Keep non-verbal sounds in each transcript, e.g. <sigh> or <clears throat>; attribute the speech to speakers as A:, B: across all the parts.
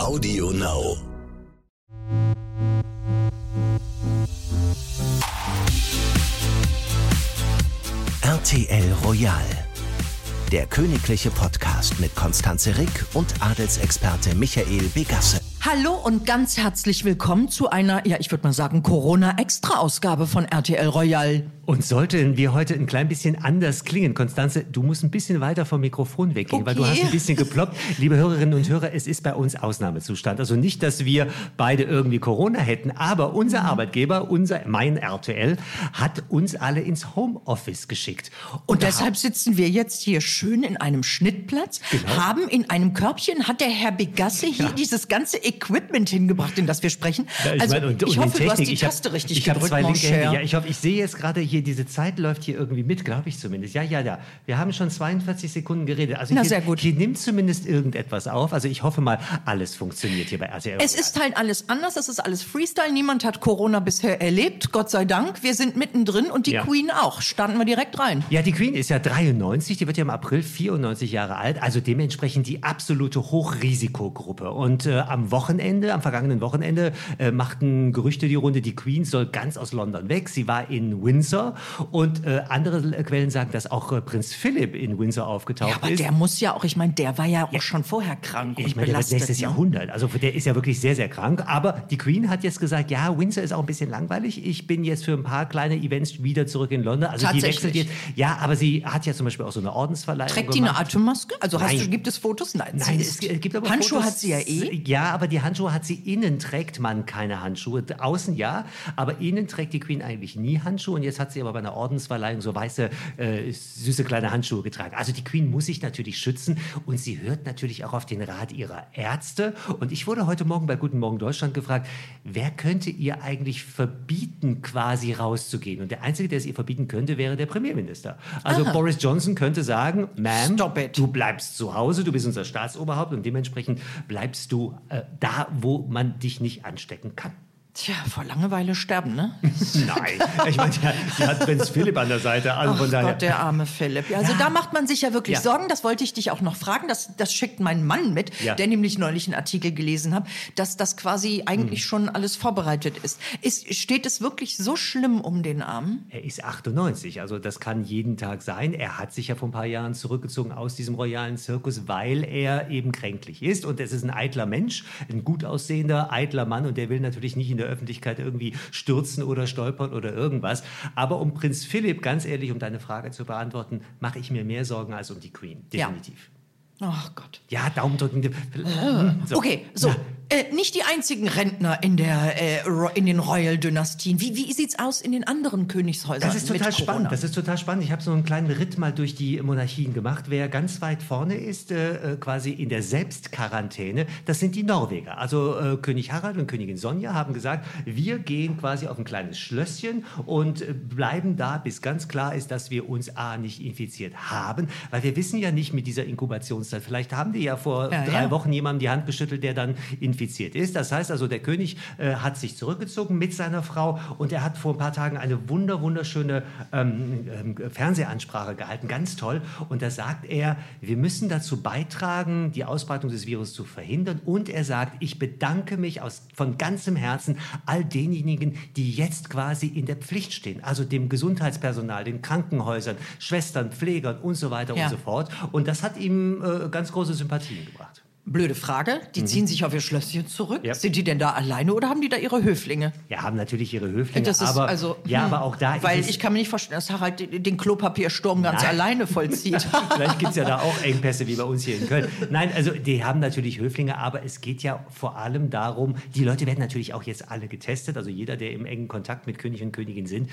A: Audio Now. RTL Royal. Der königliche Podcast mit Konstanze Rick und Adelsexperte Michael Begasse.
B: Hallo und ganz herzlich willkommen zu einer, ja, ich würde mal sagen, Corona-Extra-Ausgabe von RTL Royal.
C: Und sollten wir heute ein klein bisschen anders klingen, Konstanze, du musst ein bisschen weiter vom Mikrofon weggehen, okay. weil du hast ein bisschen geploppt. Liebe Hörerinnen und Hörer, es ist bei uns Ausnahmezustand. Also nicht, dass wir beide irgendwie Corona hätten, aber unser Arbeitgeber, unser, mein RTL, hat uns alle ins Homeoffice geschickt.
B: Und, und deshalb sitzen wir jetzt hier schön in einem Schnittplatz, genau. haben in einem Körbchen, hat der Herr Begasse hier ja. dieses ganze Equipment hingebracht, in das wir sprechen.
C: Ja, ich
B: also
C: meine, und,
B: ich
C: und
B: hoffe,
C: Technik,
B: du hast die
C: ich
B: Taste
C: hab,
B: richtig
C: ich
B: gedrückt,
C: zwei linke Hände. Ja, ich hoffe, ich sehe jetzt gerade hier, diese Zeit läuft hier irgendwie mit, glaube ich zumindest. Ja, ja, ja. Wir haben schon 42 Sekunden geredet. Also
B: Na,
C: hier,
B: sehr gut.
C: Hier nimmt zumindest irgendetwas auf. Also ich hoffe mal, alles funktioniert hier bei RTL.
B: Es ist halt alles anders, es ist alles Freestyle. Niemand hat Corona bisher erlebt, Gott sei Dank. Wir sind mittendrin und die
C: Ja.
B: Queen auch. Starten wir direkt rein.
C: Ja, die Queen ist ja 93, die wird ja im April 94 Jahre alt, also dementsprechend die absolute Hochrisikogruppe. Und äh, am Wochenende, am vergangenen Wochenende, äh, machten Gerüchte die Runde, die Queen soll ganz aus London weg. Sie war in Windsor und äh, andere Quellen sagen, dass auch äh, Prinz Philipp in Windsor aufgetaucht
B: Ja, aber
C: ist.
B: der muss ja auch, ich meine, der war ja auch schon vorher krank
C: Ich meine, der
B: belastet.
C: nächstes
B: ne?
C: Jahrhundert. Also der ist ja wirklich sehr, sehr krank. Aber die Queen hat jetzt gesagt, ja, Windsor ist auch ein bisschen langweilig. Ich bin jetzt für ein paar kleine Events wieder zurück in London. Also die wechselt jetzt. Ja, aber sie hat ja zum Beispiel auch so eine Ordensverleihung
B: Trägt die eine
C: gemacht.
B: Atemmaske? Also du, gibt es Fotos? Nein.
C: Nein, es gibt aber
B: Handschuhe
C: Fotos,
B: hat sie ja eh.
C: Ja, aber die Handschuhe hat sie innen trägt man keine Handschuhe. Außen ja, aber innen trägt die Queen eigentlich nie Handschuhe. Und jetzt hat sie aber bei einer Ordensverleihung so weiße, äh, süße kleine Handschuhe getragen. Also die Queen muss sich natürlich schützen und sie hört natürlich auch auf den Rat ihrer Ärzte. Und ich wurde heute Morgen bei Guten Morgen Deutschland gefragt, wer könnte ihr eigentlich verbieten, quasi rauszugehen? Und der Einzige, der es ihr verbieten könnte, wäre der Premierminister. Also Boris Johnson könnte sagen, Ma'am, du bleibst zu Hause, du bist unser Staatsoberhaupt und dementsprechend bleibst du äh, da, wo man dich nicht anstecken kann.
B: Tja, vor Langeweile sterben, ne? <laughs>
C: Nein, ich meine, die, hat- Prinz Philipp an der Seite. Also
B: Ach
C: von daher.
B: Gott, der arme Philipp. Ja, also da macht man sich ja wirklich
C: Ja.
B: Sorgen. Das wollte ich dich auch noch fragen. Das, das schickt mein Mann mit,
C: Ja.
B: der nämlich neulich einen Artikel gelesen hat, dass das quasi
C: Hm.
B: eigentlich schon alles vorbereitet ist. ist. Steht es wirklich so schlimm um den Arm?
C: Er ist 98, also das kann jeden Tag sein. Er hat sich ja vor ein paar Jahren zurückgezogen aus diesem royalen Zirkus, weil er eben kränklich ist. Und es ist ein eitler Mensch, ein gut aussehender, eitler Mann. Und der will natürlich nicht in der Öffentlichkeit irgendwie stürzen oder stolpern oder irgendwas. Aber um Prinz Philipp, ganz ehrlich, um deine Frage zu beantworten, mache ich mir mehr Sorgen als um die Queen.
B: Ja.
C: Definitiv.
B: Ach Gott.
C: Ja, Daumen drücken. So.
B: Okay, so. Äh, nicht die einzigen Rentner in, der, äh, in den Royal-Dynastien. Wie, wie sieht's aus in den anderen Königshäusern?
C: Das ist total spannend. Das ist total spannend. Ich habe so einen kleinen Ritt mal durch die Monarchien gemacht. Wer ganz weit vorne ist, äh, äh, quasi in der Selbstquarantäne, das sind die Norweger. Also äh, König Harald und Königin Sonja haben gesagt, wir gehen quasi auf ein kleines Schlösschen und äh, bleiben da, bis ganz klar ist, dass wir uns A nicht infiziert haben, weil wir wissen ja nicht mit dieser Inkubationszeit. Vielleicht haben die ja vor
B: Ja,
C: drei
B: ja.
C: Wochen jemandem die Hand geschüttelt, der dann infiziert ist. Das heißt also, der König äh, hat sich zurückgezogen mit seiner Frau und er hat vor ein paar Tagen eine wunder, wunderschöne ähm, ähm, Fernsehansprache gehalten, ganz toll. Und da sagt er, wir müssen dazu beitragen, die Ausbreitung des Virus zu verhindern. Und er sagt, ich bedanke mich aus, von ganzem Herzen all denjenigen, die jetzt quasi in der Pflicht stehen, also dem Gesundheitspersonal, den Krankenhäusern, Schwestern, Pflegern und so weiter
B: Ja.
C: und so fort. Und das hat ihm äh, ganz große Sympathien gebracht.
B: Blöde Frage. Die ziehen sich auf ihr Schlösschen zurück.
C: Mhm. Ja.
B: Sind die denn da alleine oder haben die da ihre Höflinge?
C: Ja, haben natürlich ihre Höflinge,
B: Das ist
C: aber,
B: also,
C: ja,
B: hm,
C: aber auch da
B: Weil ich kann mir nicht vorstellen, dass Harald den Klopapiersturm ganz
C: Nein.
B: alleine vollzieht. <laughs>
C: Vielleicht gibt es ja da auch Engpässe wie bei uns hier in Köln. Nein, also die haben natürlich Höflinge, aber es geht ja vor allem darum, die Leute werden natürlich auch jetzt alle getestet, also jeder, der im engen Kontakt mit König und Königin sind,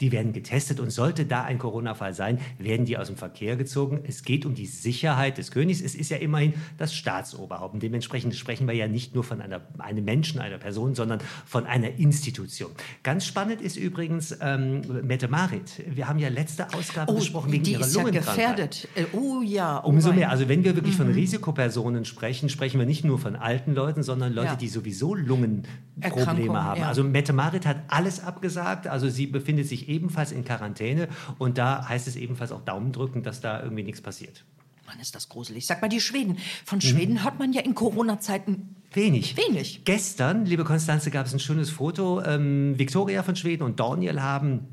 C: die werden getestet und sollte da ein Corona-Fall sein, werden die aus dem Verkehr gezogen. Es geht um die Sicherheit des Königs. Es ist ja immerhin das Staatsoberhaupt. Und dementsprechend sprechen wir ja nicht nur von einer, einem Menschen, einer Person, sondern von einer Institution. Ganz spannend ist übrigens ähm, Mette Marit. Wir haben ja letzte Ausgabe besprochen wegen
B: Oh, die
C: ihrer
B: ist ja gefährdet. Äh, Oh ja. Oh
C: Umso mehr. Also wenn wir wirklich von Risikopersonen sprechen, sprechen wir nicht nur von alten Leuten, sondern Leute,
B: Ja.
C: die sowieso Lungenprobleme haben.
B: ja.
C: Also Mette Marit hat alles abgesagt. Also sie befindet sich ebenfalls in Quarantäne und da heißt es ebenfalls auch Daumen drücken, dass da irgendwie nichts passiert.
B: Mann, ist das gruselig. Sag mal, die Schweden. Von Schweden hört man ja in Corona-Zeiten
C: Wenig.
B: Wenig.
C: Gestern, liebe Konstanze, gab es ein schönes Foto. Ähm, Victoria von Schweden und Daniel haben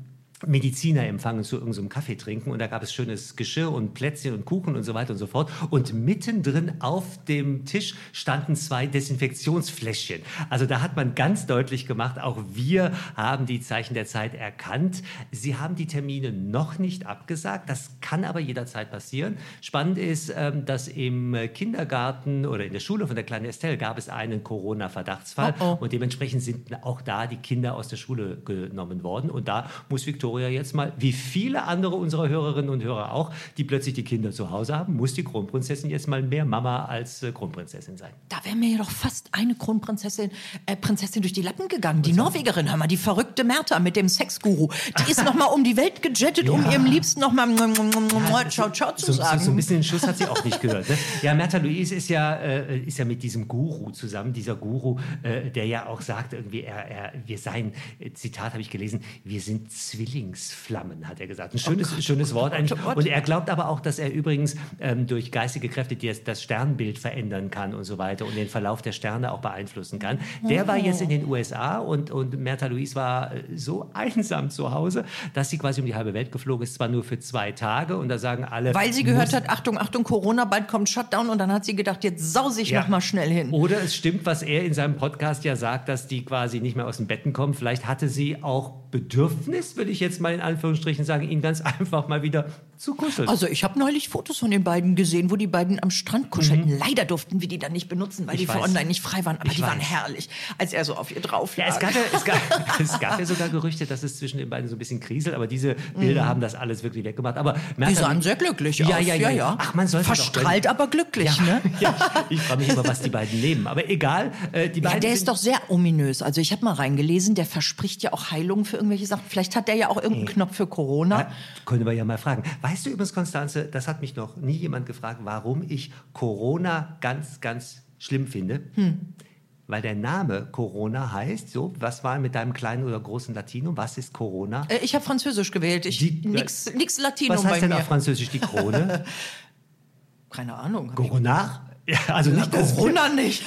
C: Mediziner empfangen zu irgendeinem Kaffee trinken und da gab es schönes Geschirr und Plätzchen und Kuchen und so weiter und so fort. Und mittendrin auf dem Tisch standen zwei Desinfektionsfläschchen. Also da hat man ganz deutlich gemacht, auch wir haben die Zeichen der Zeit erkannt. Sie haben die Termine noch nicht abgesagt. Das kann aber jederzeit passieren. Spannend ist, ähm, dass im Kindergarten oder in der Schule von der kleinen Estelle gab es einen Corona-Verdachtsfall
B: Oh, oh.
C: und dementsprechend sind auch da die Kinder aus der Schule genommen worden. Und da muss Victoria jetzt mal, wie viele andere unserer Hörerinnen und Hörer auch, die plötzlich die Kinder zu Hause haben, muss die Kronprinzessin jetzt mal mehr Mama als äh, Kronprinzessin sein.
B: Da wäre mir ja doch fast eine Kronprinzessin äh, Prinzessin durch die Lappen gegangen. Die Norwegerin, hör mal, die verrückte Merta mit dem Sexguru. Die ist noch mal um die Welt gejettet, um
C: Ja.
B: ihrem Liebsten noch mal ciao, ciao zu
C: So, so,
B: sagen.
C: so ein bisschen den Schuss hat sie auch nicht gehört. Ne? Ja, Märtha Louise ist ja, äh, ist ja mit diesem Guru zusammen, dieser Guru, äh, der ja auch sagt, irgendwie, er, er, wir seien, Zitat habe ich gelesen, wir sind Zwillingsflammen, hat er gesagt. Ein schönes, schönes Wort eigentlich.
B: oh.
C: Und er glaubt aber auch, dass er übrigens ähm, durch geistige Kräfte das, Sternbild verändern kann und so weiter und den Verlauf der Sterne auch beeinflussen kann. Der war jetzt in den USA und, und Märtha Louise war äh, so einsam zu Hause, dass sie quasi um die halbe Welt geflogen ist, zwar nur für zwei Tage und da sagen alle...
B: Weil sie gehört hat, Achtung, Achtung, Corona, bald kommt Shutdown und dann hat sie gedacht, jetzt sause ich
C: Ja.
B: noch mal schnell hin.
C: Oder es stimmt, was er in seinem Podcast ja sagt, dass die quasi nicht mehr aus den Betten kommen. Vielleicht hatte sie auch Bedürfnis, würde ich jetzt mal in Anführungsstrichen sagen, ihn ganz <laughs> einfach mal wieder zu kuscheln.
B: Also ich habe neulich Fotos von den beiden gesehen, wo die beiden am Strand kuschelten. Leider durften wir die dann nicht benutzen, weil
C: Mhm. Ich
B: die für
C: weiß.
B: online nicht frei waren. Aber
C: Ich
B: die waren
C: weiß.
B: herrlich, als er so auf ihr drauf
C: Ja,
B: lag.
C: es gab ja, es, gab, <laughs> es gab ja sogar Gerüchte, dass es zwischen den beiden so ein bisschen kriselt, aber diese Bilder haben das alles wirklich weggemacht. Aber
B: die sahen sehr glücklich
C: ja,
B: aus.
C: Ja, ja, ja. Ach, man doch
B: Verstrahlt,
C: gönnen.
B: aber glücklich,
C: ja,
B: ne? <laughs>
C: ja, ich frage mich immer, was die beiden nehmen. Aber egal, äh, die
B: Ja,
C: beiden
B: der
C: sind-
B: ist doch sehr ominös. Also ich habe mal reingelesen, der verspricht ja auch Heilung für irgendwelche Sachen. Vielleicht hat der ja auch irgendeinen Knopf für Corona.
C: Ja, können wir ja mal fragen. Weißt du übrigens, Konstanze, das hat mich noch nie jemand gefragt, warum ich Corona ganz, ganz schlimm finde.
B: Hm.
C: Weil der Name Corona heißt, so, was war mit deinem kleinen oder großen Latinum? Was ist Corona?
B: Äh, Ich habe Französisch gewählt. Ich,
C: Die-
B: nix, nix Latino
C: was
B: bei
C: heißt denn
B: mir.
C: auf Französisch die Krone? <laughs>
B: Keine Ahnung.
C: Corona? Ja, also nicht das
B: Corona nicht.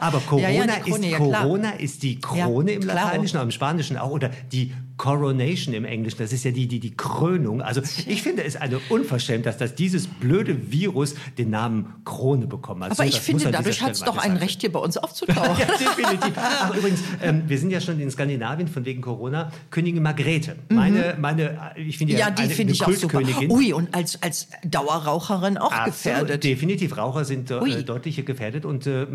C: Aber Corona, <laughs>
B: Ja, ja, Krone,
C: ist
B: ja.
C: Corona ist die Krone
B: Ja,
C: im. Lateinischen, auch im Spanischen auch oder die Coronation im Englischen. Das ist ja die die die Krönung. Also ich finde es eine Unverschämtheit, dass dieses blöde Virus den Namen Krone bekommen hat.
B: Aber
C: So,
B: ich
C: das
B: finde, dadurch hat es doch ein Recht, hier bei uns aufzutauchen. <laughs>
C: ja, definitiv. Ach, übrigens, ähm, wir sind ja schon in Skandinavien von wegen Corona. Königin Margrethe. Meine, meine, äh, ich finde
B: Mhm. Ja,
C: eine,
B: die finde
C: eine
B: ich auch super.
C: Kultkönigin.
B: Ui, und als, als Dauerraucherin auch
C: Absolut,
B: gefährdet.
C: Definitiv, Raucher sind äh, deutlich gefährdet und äh,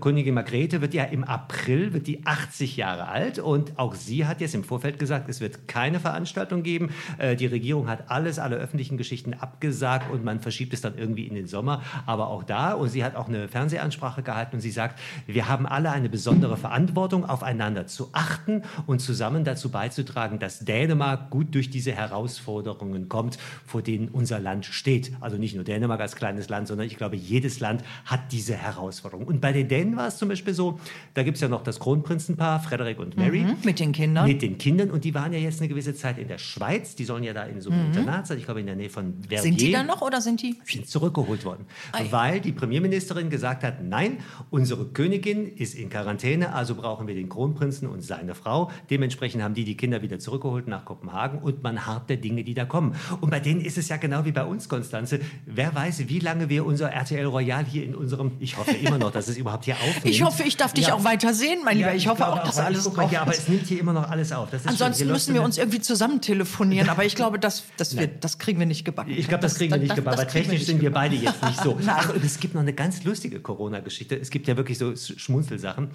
C: Königin Margrethe wird ja im April wird die 80 Jahre alt und auch sie hat jetzt im Vorfeld gesagt, es wird keine Veranstaltung geben. Äh, die Regierung hat alles, alle öffentlichen Geschichten abgesagt und man verschiebt es dann irgendwie in den Sommer. Aber auch da und sie hat auch eine Fernsehansprache gehalten und sie sagt, wir haben alle eine besondere Verantwortung, aufeinander zu achten und zusammen dazu beizutragen, dass Dänemark gut durch diese Herausforderungen kommt, vor denen unser Land steht. Also nicht nur Dänemark als kleines Land, sondern ich glaube, jedes Land hat diese Herausforderung. Und bei den Dänen war es zum Beispiel so, da gibt es ja noch das Kronprinzenpaar, Frederik und Mary.
B: Mhm, mit den Kindern.
C: Mit den Kindern. Und die waren ja jetzt eine gewisse Zeit in der Schweiz. Die sollen ja da in so einem Internat sein. Ich glaube, in der Nähe von Verviers
B: Mhm. Sind die da noch oder sind die?
C: sind zurückgeholt worden,
B: Ei.
C: weil die Premierministerin gesagt hat, nein, unsere Königin ist in Quarantäne, also brauchen wir den Kronprinzen und seine Frau. Dementsprechend haben die die Kinder wieder zurückgeholt nach Kopenhagen und man harrt der Dinge, die da kommen. Und bei denen ist es ja genau wie bei uns, Konstanze. Wer weiß, wie lange wir unser RTL Royal hier in unserem, ich hoffe immer noch, dass es überhaupt hier <laughs> aufnimmt.
B: Ich hoffe, ich darf dich
C: Ja.
B: auch weiter sehen, mein Lieber.
C: Ja,
B: Ich hoffe
C: glaube
B: auch, dass alles drauf
C: hier, aber es nimmt hier immer noch alles auf. Das ist.
B: Ansonsten müssen wir uns irgendwie zusammen telefonieren, aber ich glaube, das, das, wird, das kriegen wir nicht gebacken.
C: Ich glaube, das kriegen wir nicht gebacken,
B: kriegen
C: technisch sind wir beide jetzt nicht so. <laughs> Ach, und es gibt noch eine ganz lustige Corona-Geschichte. Es gibt ja wirklich so Sch- Schmunzelsachen.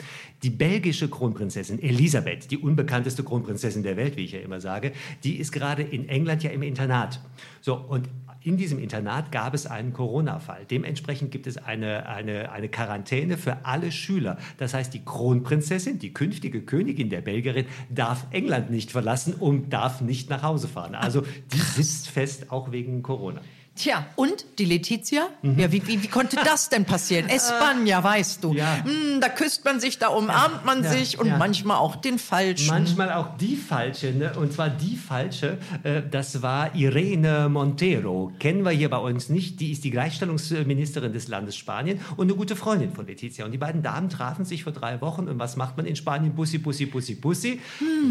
C: Die belgische Kronprinzessin Elisabeth, die unbekannteste Kronprinzessin der Welt, wie ich ja immer sage, die ist gerade in England ja im Internat. So, und in diesem Internat gab es einen Corona-Fall. Dementsprechend gibt es eine, eine, eine Quarantäne für alle Schüler. Das heißt, die Kronprinzessin, die künftige Königin der Belgierin, darf England nicht verlassen und darf nicht nach Hause fahren. Also die sitzt fest, auch wegen Corona.
B: Tja, und die Letizia? Ja, wie, wie, wie konnte das denn passieren? <laughs> Espanja, weißt du.
C: Ja.
B: Hm, da küsst man sich, da umarmt man
C: Ja,
B: sich und
C: ja.
B: manchmal auch den Falschen.
C: Manchmal auch die falsche, ne? und zwar die falsche, äh, das war Irene Montero. Kennen wir hier bei uns nicht. Die ist die Gleichstellungsministerin des Landes Spanien und eine gute Freundin von Letizia. Und die beiden Damen trafen sich vor drei Wochen. Und was macht man in Spanien? Bussi, Bussi, Bussi, Bussi.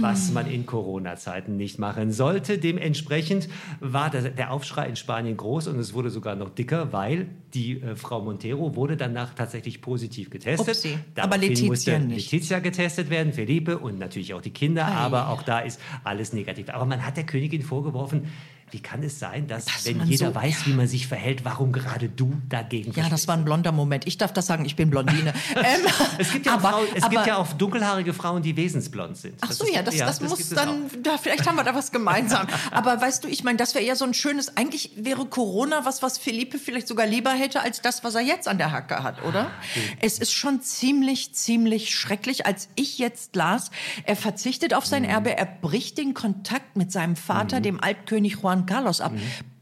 C: Was man in Corona-Zeiten nicht machen sollte. Dementsprechend war der, der Aufschrei in Spanien groß und es wurde sogar noch dicker, weil die äh, Frau Montero wurde danach tatsächlich positiv getestet.
B: Upsi. Aber Letizia
C: musste
B: nicht.
C: Letizia getestet werden, Felipe und natürlich auch die Kinder,
B: Ei.
C: aber auch da ist alles negativ. Aber man hat der Königin vorgeworfen, wie kann es sein, dass,
B: Dass
C: wenn jeder
B: so-
C: weiß, wie man sich verhält, warum gerade du dagegen
B: ja, das war ein blonder Moment. Ich darf das sagen, ich bin Blondine. <laughs> ähm,
C: Es gibt ja,
B: aber,
C: auch, Frauen, es
B: aber,
C: gibt ja auch dunkelhaarige Frauen, die wesensblond sind.
B: Ach so,
C: ist-
B: ja, das, das, muss
C: gibt es
B: dann, da, vielleicht haben wir da was gemeinsam. <laughs> Aber weißt du, ich meine, das wäre eher so ein schönes, eigentlich wäre Corona was, was Felipe vielleicht sogar lieber hätte, als das, was er jetzt an der Hacke hat, oder? Es ist schon ziemlich, ziemlich schrecklich, als ich jetzt las, er verzichtet auf sein Erbe, er bricht den Kontakt mit seinem Vater, dem Altkönig Juan Carlos ab.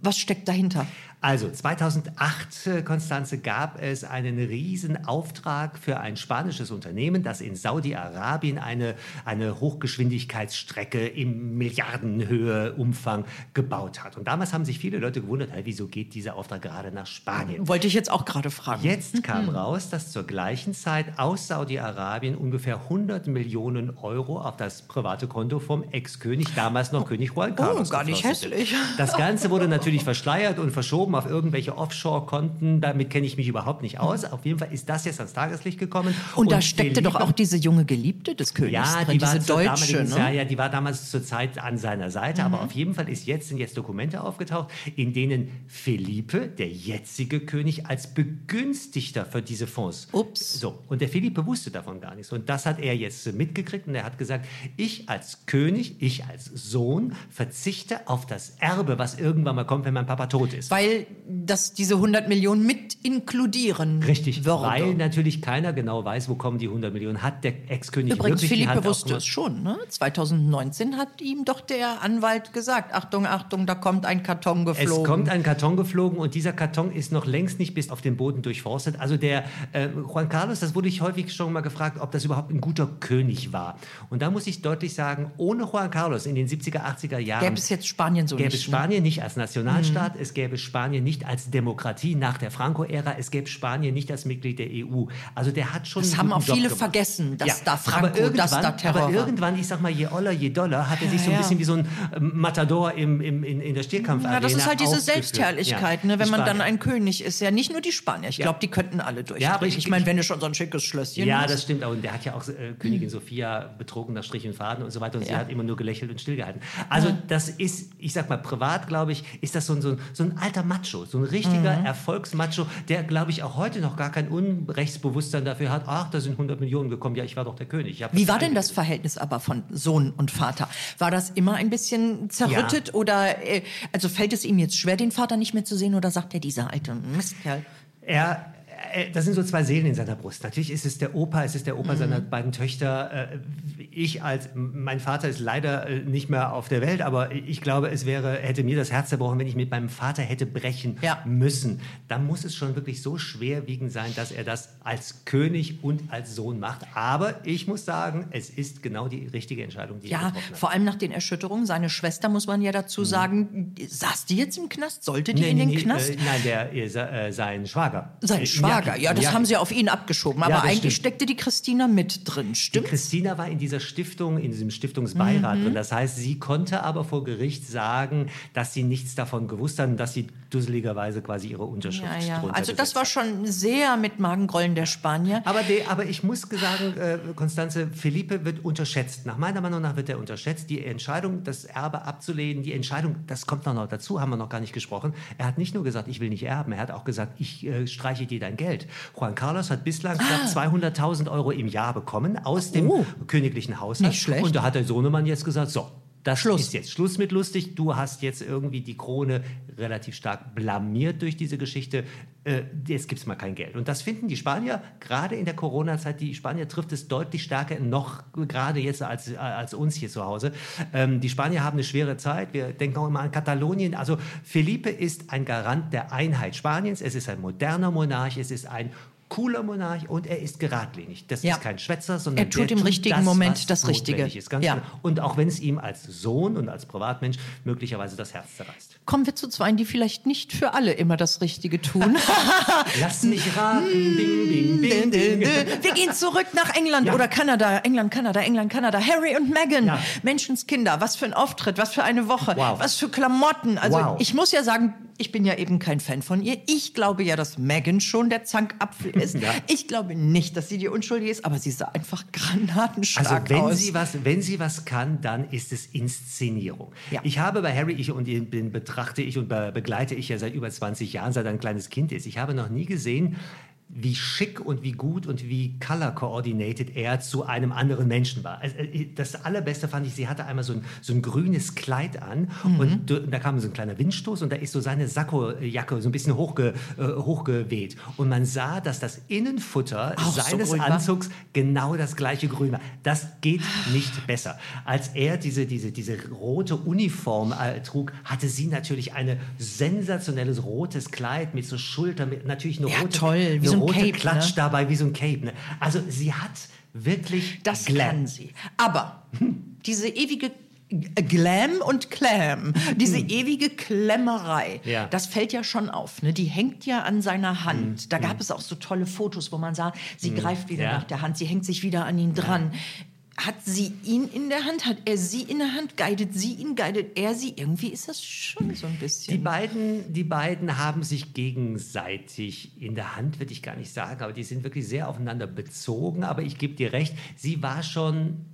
B: Was steckt dahinter?
C: Also 2008, äh, Konstanze, gab es einen riesen Auftrag für ein spanisches Unternehmen, das in Saudi-Arabien eine, eine Hochgeschwindigkeitsstrecke im Milliardenhöhe Umfang gebaut hat. Und damals haben sich viele Leute gewundert, hey, wieso geht dieser Auftrag gerade nach Spanien?
B: Wollte ich jetzt auch gerade fragen.
C: Jetzt <laughs> kam raus, dass zur gleichen Zeit aus Saudi-Arabien ungefähr 100 Millionen Euro auf das private Konto vom Ex-König, damals noch König Juan Carlos.
B: Oh, gar nicht hässlich.
C: Das Ganze wurde natürlich <laughs> verschleiert und verschoben auf irgendwelche Offshore-Konten. Damit kenne ich mich überhaupt nicht aus. Auf jeden Fall ist das jetzt ans Tageslicht gekommen.
B: Und, da steckte doch auch diese junge Geliebte des Königs
C: ja,
B: drin,
C: die war,
B: diese Deutsche. Ne?
C: ja, ja, die war damals zur Zeit an seiner Seite, aber auf jeden Fall ist jetzt, sind jetzt Dokumente aufgetaucht, in denen Felipe, der jetzige König, als Begünstigter für diese Fonds.
B: Ups.
C: So, und der Felipe wusste davon gar nichts. Und das hat er jetzt mitgekriegt und er hat gesagt, ich als König, ich als Sohn verzichte auf das Erbe, was irgendwann mal kommt, wenn mein Papa tot ist.
B: Weil das diese 100 Millionen mit inkludieren
C: Richtig,
B: würde.
C: weil natürlich keiner genau weiß, wo kommen die 100 Millionen. Hat der Ex-König
B: Übrigens,
C: wirklich die Hand
B: Philippe wusste es schon. Ne? 2019 hat ihm doch der Anwalt gesagt, Achtung, Achtung, da kommt ein Karton geflogen.
C: Es kommt ein Karton geflogen und dieser Karton ist noch längst nicht bis auf den Boden durchforstet. Also der äh, Juan Carlos, das wurde ich häufig schon mal gefragt, ob das überhaupt ein guter König war. Und da muss ich deutlich sagen, ohne Juan Carlos in den 70er, 80er Jahren
B: Gäbe es jetzt Spanien so
C: gäbe
B: nicht.
C: es
B: ne? Mhm.
C: Spanien nicht als Nationalstaat, es gäbe Spanien nicht als Demokratie nach der Franco-Ära, es gäbe Spanien nicht als Mitglied der EU. Also der hat schon
B: Das haben auch
C: Job
B: viele
C: gemacht.
B: vergessen, dass da
C: aber
B: Franco, dass
C: irgendwann-
B: da Terror
C: Aber irgendwann, ich sag mal, je oller, je doller, hat er sich
B: Ja,
C: so ein
B: ja.
C: bisschen wie so ein ähm, Matador im, im, in, in der Stierkampfarena
B: Ja, das ist halt diese. Selbstherrlichkeit,
C: Ja,
B: ne? wenn man dann ein König ist. Ja, nicht nur die Spanier. Ich
C: Ja.
B: glaube, die könnten alle durchdrehen.
C: aber ich-
B: ich meine, wenn du schon so ein schickes Schlösschen
C: Ja,
B: hast.
C: das stimmt. auch. Und der hat ja auch äh, Königin <clears throat> Sophia betrogen nach Strich und Faden und so weiter. Und sie
B: Ja.
C: hat immer nur gelächelt und stillgehalten. Also das ist, ich sag mal, privat, glaube ich, ist das so ein, so, ein, so ein alter Macho, so ein richtiger
B: Mhm.
C: Erfolgsmacho, der, glaube ich, auch heute noch gar kein Unrechtsbewusstsein dafür hat. Ach, da sind 100 Millionen gekommen. Ja, ich war doch der König.
B: Wie war denn das. Verhältnis aber von Sohn und Vater? War das immer ein bisschen zerrüttet oder äh, also fällt es ihm jetzt schwer, den Vater nicht mehr zu sehen oder sagt er dieser alte Mistkerl?
C: Er, äh, das sind so zwei Seelen in seiner Brust. Natürlich ist es der Opa, es ist der Opa seiner beiden Töchter. Äh, Ich als, mein Vater ist leider äh, nicht mehr auf der Welt, aber ich glaube, es wäre, hätte mir das Herz zerbrochen, wenn ich mit meinem Vater hätte brechen
B: Ja.
C: müssen. Da muss es schon wirklich so schwerwiegend sein, dass er das als König und als Sohn macht. Aber ich muss sagen, es ist genau die richtige Entscheidung, die er
B: Ja,
C: getroffen hat.
B: vor allem nach den Erschütterungen. Seine Schwester, muss man ja dazu sagen, saß die jetzt im Knast? Sollte die
C: Nee,
B: in den
C: nee,
B: Knast?
C: Äh, nein, der, äh, se- sein Schwager.
B: Sein
C: Äh,
B: Schwager, ja, das
C: ja.
B: haben sie auf ihn abgeschoben. Aber
C: Ja,
B: eigentlich
C: stimmt.
B: steckte die Christina mit drin,
C: Die
B: stimmt?
C: Christina war in dieser Stiftung, in diesem Stiftungsbeirat
B: Mhm.
C: drin. Das heißt, sie konnte aber vor Gericht sagen, dass sie nichts davon gewusst hat und dass sie dusseligerweise quasi ihre Unterschrift
B: Ja, ja. Also das war schon sehr mit Magengrollen der Spanier.
C: Aber, de, aber ich muss sagen, äh, Konstanze, Felipe wird unterschätzt. Nach meiner Meinung nach wird er unterschätzt. Die Entscheidung, das Erbe abzulehnen, die Entscheidung, das kommt noch, noch dazu, haben wir noch gar nicht gesprochen. Er hat nicht nur gesagt, ich will nicht erben, er hat auch gesagt, ich äh, streiche dir dein Geld. Juan Carlos hat bislang knapp 200.000 Euro im Jahr bekommen aus dem
B: Ah. Oh.
C: königlichen Haushalt.
B: Nicht schlecht.
C: Und da hat der Sohnemann jetzt gesagt, so, Das
B: Schluss.
C: ist jetzt Schluss mit lustig. Du hast jetzt irgendwie die Krone relativ stark blamiert durch diese Geschichte. Äh, jetzt gibt es mal kein Geld. Und das finden die Spanier gerade in der Corona-Zeit. Die Spanier trifft es deutlich stärker noch gerade jetzt als, als uns hier zu Hause. Ähm, die Spanier haben eine schwere Zeit. Wir denken auch immer an Katalonien. Also Felipe ist ein Garant der Einheit Spaniens. Es ist ein moderner Monarch. Es ist ein cooler Monarch und er ist geradlinig. Das
B: Ja.
C: ist kein Schwätzer, sondern
B: Er tut im richtigen
C: das,
B: Moment das Richtige.
C: Ist,
B: Ja.
C: genau. Und auch wenn es ihm als Sohn und als Privatmensch möglicherweise das Herz zerreißt.
B: Kommen wir zu zwei, die vielleicht nicht für alle immer das Richtige tun. <laughs>
C: Lass mich raten. Bing, bing, bing.
B: Wir gehen zurück nach England
C: Ja.
B: oder Kanada. England, Kanada, England, Kanada. Harry und Meghan. Menschenskinder. Was für ein Auftritt, was für eine Woche.
C: Wow.
B: Was für Klamotten. Also
C: Wow.
B: ich muss ja sagen, ich bin ja eben kein Fan von ihr. Ich glaube ja, dass Meghan schon der Zankapfel ist. <laughs>
C: Ja.
B: Ich glaube nicht, dass sie die Unschuldige ist, aber sie sah einfach granatenstark
C: Also wenn
B: aus.
C: sie, was, wenn sie was kann, dann ist es Inszenierung.
B: Ja.
C: Ich habe bei Harry, ich und ihn bin, betrachte ich und be, begleite ich ja seit über 20 Jahren, seit er ein kleines Kind ist. Ich habe noch nie gesehen, wie schick und wie gut und wie color coordinated er zu einem anderen Menschen war. Also, äh, Das allerbeste fand ich, sie hatte einmal so ein, so ein grünes Kleid an
B: Mhm.
C: und da kam so ein kleiner Windstoß und da ist so seine Sakkojacke so ein bisschen hochge, äh, hochgeweht. Und man sah, dass das Innenfutter
B: Auch so
C: seines
B: war?
C: Anzugs genau das gleiche Grün war. Das geht nicht besser. Als er diese, diese, diese rote Uniform äh, trug, hatte sie natürlich ein sensationelles rotes Kleid mit so Schultern, mit natürlich eine
B: Ja,
C: rote,
B: toll, wie so
C: rote
B: Cape,
C: Klatsch
B: ne?
C: dabei, wie so ein Cape. Ne? Also sie hat wirklich
B: Das
C: Glam.
B: kann sie. Aber diese ewige Glam und Clam, diese ewige Klemmerei,
C: Hm. Ja.
B: das fällt ja schon auf. Ne? Die hängt ja an seiner Hand.
C: Hm.
B: Da gab es auch so tolle Fotos, wo man sah, sie greift wieder
C: Ja.
B: nach der Hand, sie hängt sich wieder an ihn dran. Hat sie ihn in der Hand? Hat er sie in der Hand? Guidet sie ihn? Guidet er sie? Irgendwie ist das schon so ein bisschen.
C: Die beiden, die beiden haben sich gegenseitig in der Hand, würde ich gar nicht sagen, aber die sind wirklich sehr aufeinander bezogen. Aber ich gebe dir recht, sie war schon.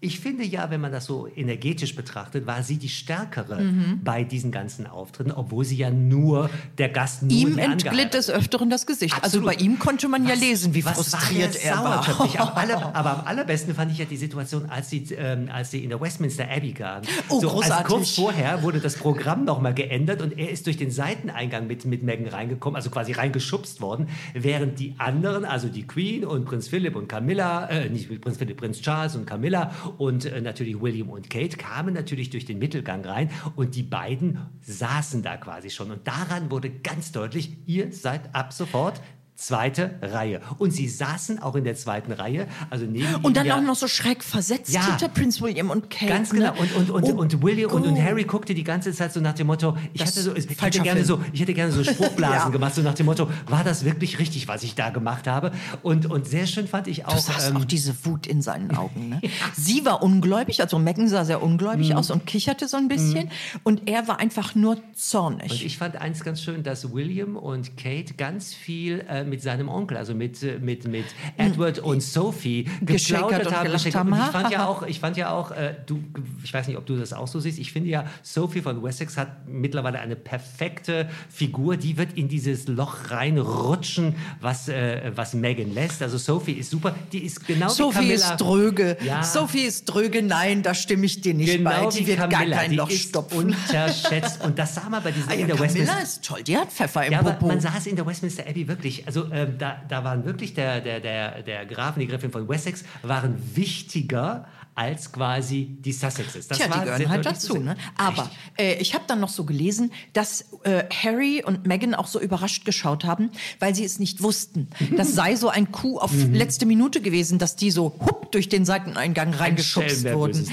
C: Ich finde ja, wenn man das so energetisch betrachtet, war sie die stärkere
B: Mhm.
C: bei diesen ganzen Auftritten, obwohl sie ja nur der Gast nur
B: Ihm entglitt des Öfteren das Gesicht.
C: Absolut.
B: Also bei ihm konnte man ja
C: Was-
B: lesen, wie
C: was
B: frustriert
C: war
B: er
C: der
B: war.
C: Am aller, aber am allerbesten fand ich ja die Situation, als sie, ähm, als sie in der Westminster Abbey waren.
B: Oh,
C: Also
B: großartig.
C: kurz vorher wurde das Programm nochmal geändert und er ist durch den Seiteneingang mit, mit Meghan reingekommen, also quasi reingeschubst worden, während die anderen, also die Queen und Prinz Philipp und Camilla, äh, nicht Prinz Philipp, Prinz Charles und Camilla und äh, natürlich William und Kate kamen natürlich durch den Mittelgang rein und die beiden saßen da quasi schon. Und daran wurde ganz deutlich, ihr seid ab sofort zweite Reihe. Und sie saßen auch in der zweiten Reihe, also neben
B: Und dann
C: ja-
B: auch noch so schräg versetzt
C: Ja.
B: hinter Prinz William und Kate.
C: Ganz genau.
B: Ne?
C: Und, und, und,
B: Oh
C: und William und, und. Harry guckte die ganze Zeit so nach dem Motto, ich,
B: Das
C: hatte so, ich, hätte gerne
B: Film.
C: so, ich hätte gerne so <laughs> Spruchblasen
B: Ja.
C: gemacht, so nach dem Motto, war das wirklich richtig, was ich da gemacht habe? Und, und sehr schön fand ich auch.
B: Du sahst
C: ähm,
B: auch diese Wut in seinen <laughs> Augen. Ne? Sie war ungläubig, also Megan sah sehr ungläubig
C: Mhm.
B: aus und kicherte so ein bisschen. Und er war einfach nur zornig.
C: Und ich fand eins ganz schön, dass William und Kate ganz viel äh, mit seinem Onkel, also mit, äh, mit, mit Edward und Sophie geplaudert
B: und
C: haben. geschäkert.
B: haben.
C: Und ich fand ja <laughs> auch, ich fand ja auch äh, du, ich weiß nicht, ob du das auch so siehst, ich finde ja, Sophie von Wessex hat mittlerweile eine perfekte Figur, die wird in dieses Loch reinrutschen, was, äh, was Megan lässt. Also Sophie ist super, die ist genau wie
B: Sophie
C: Camilla.
B: ist dröge.
C: Ja.
B: Sophie ist dröge. Nein, da stimme ich dir nicht bei.
C: Genau
B: Die
C: wie
B: wird
C: Camilla,
B: gar kein
C: die
B: Loch stopfen.
C: unterschätzt. Und das sah man bei diesen
B: Ah, ja,
C: in der
B: Camilla
C: Westminster.
B: ist toll. Die hat Pfeffer im
C: Ja, aber
B: Popo.
C: man sah es in der Westminster Abbey wirklich. Also ähm, da, da waren wirklich der, der, der, der Graf und die Gräfin von Wessex waren wichtiger als quasi die Sussexes. Das
B: Tja, die
C: war
B: gehören
C: sehr
B: halt dazu. Ne? Aber äh, ich habe dann noch so gelesen, dass äh, Harry und Meghan auch so überrascht geschaut haben, weil sie es nicht wussten. Das sei so ein Coup auf
C: Mhm.
B: letzte Minute gewesen, dass die so hupp durch den Seiteneingang
C: Ein
B: reingeschubst
C: Schelm, wer
B: wurden.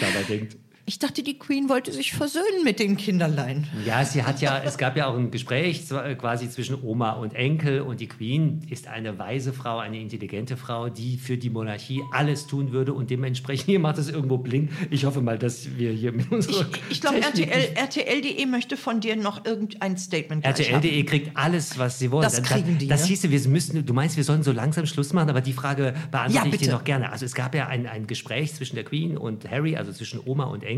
B: Ich dachte, die Queen wollte sich versöhnen mit den Kinderlein.
C: Ja, sie hat ja, es gab ja auch ein Gespräch äh, quasi zwischen Oma und Enkel und die Queen ist eine weise Frau, eine intelligente Frau, die für die Monarchie alles tun würde und dementsprechend, <laughs> hier macht es irgendwo blink. Ich hoffe mal, dass wir hier mit unserer
B: Ich, ich glaube, RTL, RTL.de möchte von dir noch irgendein Statement.
C: RTL.de kriegt alles, was sie wollen.
B: Das kriegen die,
C: Das
B: ne?
C: hieße, wir müssen, du meinst, wir sollen so langsam Schluss machen, aber die Frage beantworte
B: Ja,
C: ich dir noch gerne. Also es gab ja ein, ein Gespräch zwischen der Queen und Harry, also zwischen Oma und Enkel.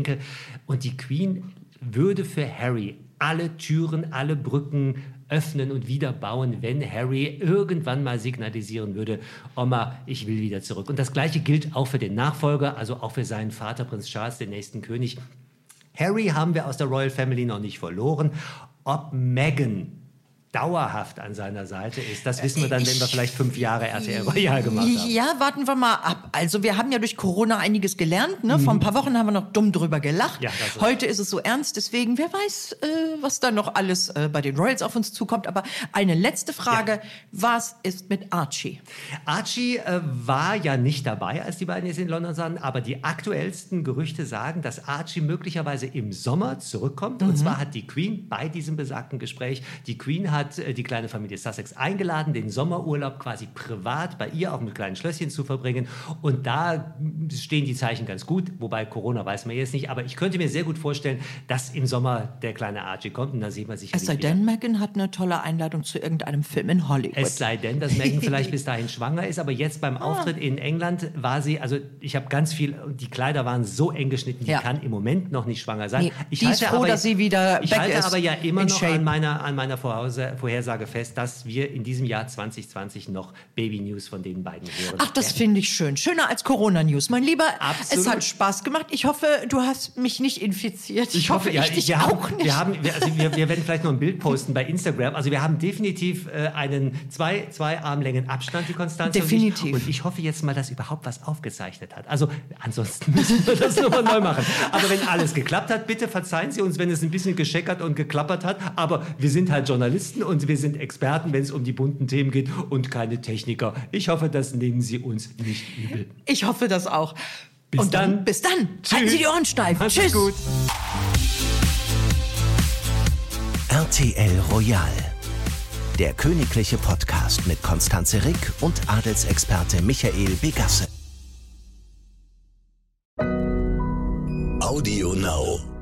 C: Und die Queen würde für Harry alle Türen, alle Brücken öffnen und wieder bauen, wenn Harry irgendwann mal signalisieren würde, Oma, ich will wieder zurück. Und das Gleiche gilt auch für den Nachfolger, also auch für seinen Vater, Prinz Charles, den nächsten König. Harry haben wir aus der Royal Family noch nicht verloren. Ob Meghan dauerhaft an seiner Seite ist. Das wissen wir dann, wenn wir vielleicht fünf Jahre RTL Royal gemacht haben.
B: Ja, warten wir mal ab. Also wir haben ja durch Corona einiges gelernt. Ne? Vor ein paar Wochen haben wir noch dumm drüber gelacht.
C: Ja, ist-
B: Heute ist es so ernst. Deswegen, wer weiß, äh, was da noch alles äh, bei den Royals auf uns zukommt. Aber eine letzte Frage. Was ist mit Archie?
C: Archie äh, war ja nicht dabei, als die beiden jetzt in London sahen, aber die aktuellsten Gerüchte sagen, dass Archie möglicherweise im Sommer zurückkommt. Und zwar hat die Queen bei diesem besagten Gespräch, die Queen hat äh, die kleine Familie Sussex eingeladen, den Sommerurlaub quasi privat bei ihr auf einem kleinen Schlösschen zu verbringen. Und da stehen die Zeichen ganz gut, wobei Corona weiß man jetzt nicht. Aber ich könnte mir sehr gut vorstellen, dass im Sommer der kleine Archie kommt und dann sieht man sich
B: Es sei denn, Megan hat eine tolle Einladung zu irgendeinem Film in Hollywood.
C: es sei denn, dass Megan vielleicht <laughs> bis dahin schwanger ist, aber jetzt beim Auftritt in England war sie, also ich habe ganz viel, die Kleider waren so eng geschnitten, die
B: Ja.
C: kann im Moment noch nicht schwanger sein.
B: Nee, die ist froh, dass sie wieder
C: Ich halte
B: ist
C: aber ja immer noch an meiner, an meiner Vorhause, Vorhersage fest, dass wir in diesem Jahr 2020 noch Baby-News von den beiden hören.
B: Ach, das finde ich schön. Schöner als Corona-News. Mein Lieber,
C: Absolut.
B: es hat Spaß gemacht. Ich hoffe, du hast mich nicht infiziert.
C: Ich hoffe, ja,
B: ich dich
C: wir,
B: auch
C: haben,
B: nicht.
C: wir, haben, wir, also wir, wir werden vielleicht noch ein Bild posten bei Instagram. Also wir haben definitiv äh, einen zwei, zwei Armlängen Abstand, die Konstanze.
B: Definitiv.
C: Und ich, und ich hoffe jetzt mal, dass überhaupt was aufgezeichnet hat. Also ansonsten <laughs> müssen wir das nochmal neu machen. Aber wenn alles geklappt hat, bitte verzeihen Sie uns, wenn es ein bisschen gescheckert und geklappert hat. Aber wir sind halt Journalisten und wir sind Experten, wenn es um die bunten Themen geht und keine Techniker. Ich hoffe, das nehmen Sie uns nicht übel.
B: Ich hoffe das auch.
C: Bis
B: Und
C: dann.
B: Bis dann.
C: Tschüss.
B: Halten Sie die Ohren steif.
C: Macht's
B: Tschüss.
C: gut.
A: RTL Royal. Der königliche Podcast mit Konstanze Rick und Adelsexperte Michael Begasse. Audio Now.